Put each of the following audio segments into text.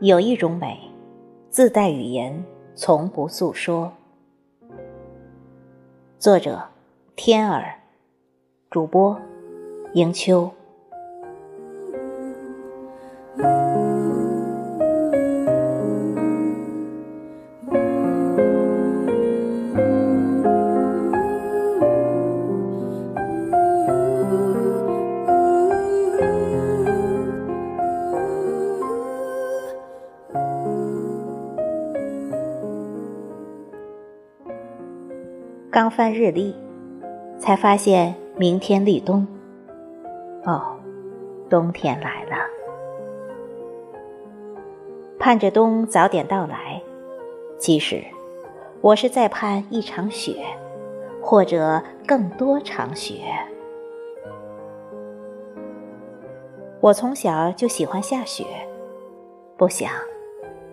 有一种美，自带语言，从不诉说。作者：天儿，主播：迎秋。刚翻日历，才发现明天立冬。哦，冬天来了，盼着冬早点到来。其实，我是在盼一场雪，或者更多场雪。我从小就喜欢下雪，不想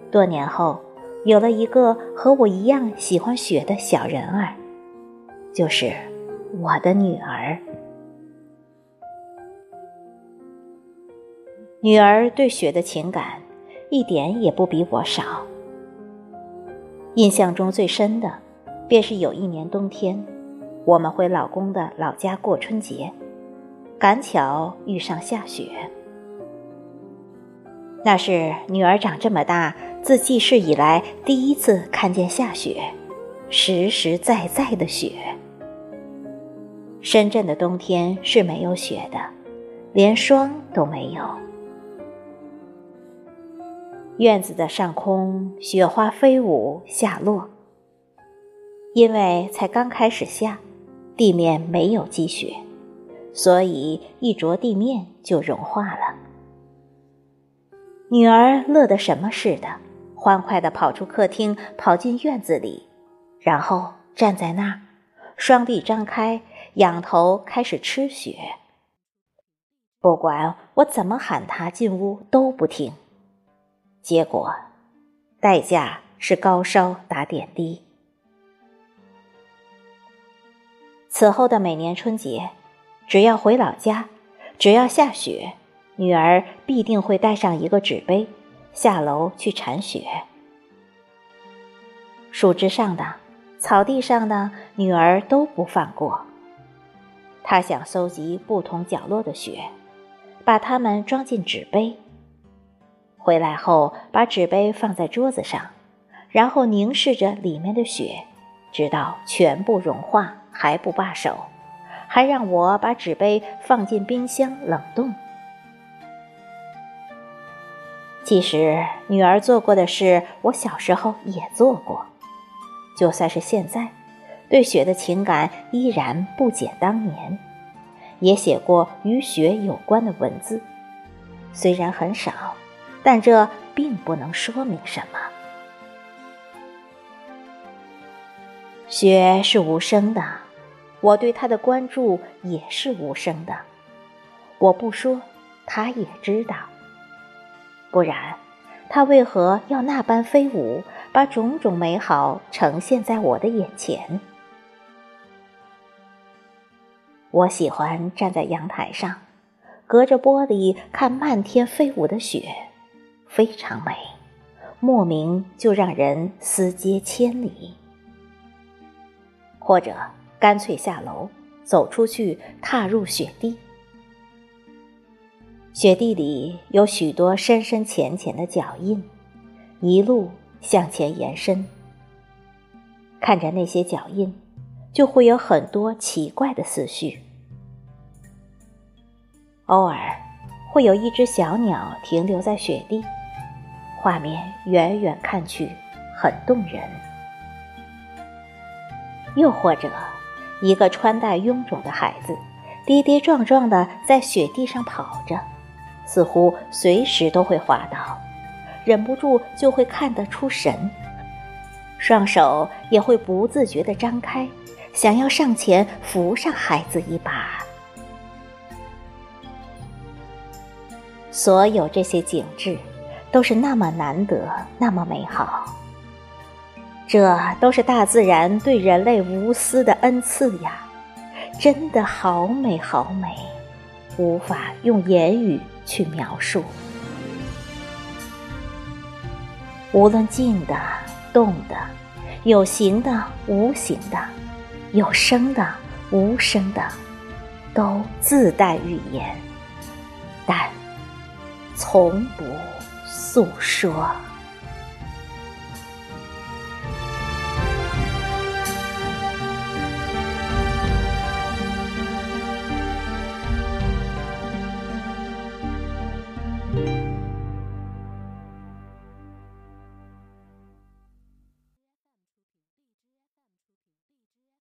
多年后有了一个和我一样喜欢雪的小人儿。就是我的女儿，女儿对雪的情感一点也不比我少。印象中最深的，便是有一年冬天，我们回老公的老家过春节，赶巧遇上下雪。那是女儿长这么大自记事以来第一次看见下雪，实实在在的雪。深圳的冬天是没有雪的，连霜都没有。院子的上空，雪花飞舞下落。因为才刚开始下，地面没有积雪，所以一着地面就融化了。女儿乐得什么似的，欢快地跑出客厅，跑进院子里，然后站在那儿，双臂张开。仰头开始吃雪，不管我怎么喊他进屋都不听，结果代价是高烧打点滴。此后的每年春节，只要回老家，只要下雪，女儿必定会带上一个纸杯下楼去铲雪。树枝上的、草地上的，女儿都不放过。他想搜集不同角落的雪，把它们装进纸杯。回来后，把纸杯放在桌子上，然后凝视着里面的雪，直到全部融化还不罢手，还让我把纸杯放进冰箱冷冻。其实，女儿做过的事，我小时候也做过，就算是现在。对雪的情感依然不减当年，也写过与雪有关的文字，虽然很少，但这并不能说明什么。雪是无声的，我对它的关注也是无声的。我不说，它也知道。不然，它为何要那般飞舞，把种种美好呈现在我的眼前？我喜欢站在阳台上，隔着玻璃看漫天飞舞的雪，非常美，莫名就让人思接千里。或者干脆下楼，走出去，踏入雪地。雪地里有许多深深浅浅的脚印，一路向前延伸。看着那些脚印，就会有很多奇怪的思绪。偶尔，会有一只小鸟停留在雪地，画面远远看去很动人。又或者，一个穿戴臃肿的孩子，跌跌撞撞的在雪地上跑着，似乎随时都会滑倒，忍不住就会看得出神，双手也会不自觉地张开，想要上前扶上孩子一把。所有这些景致，都是那么难得，那么美好。这都是大自然对人类无私的恩赐呀！真的好美，好美，无法用言语去描述。无论静的、动的，有形的、无形的，有声的、无声的，都自带语言，但从不诉说。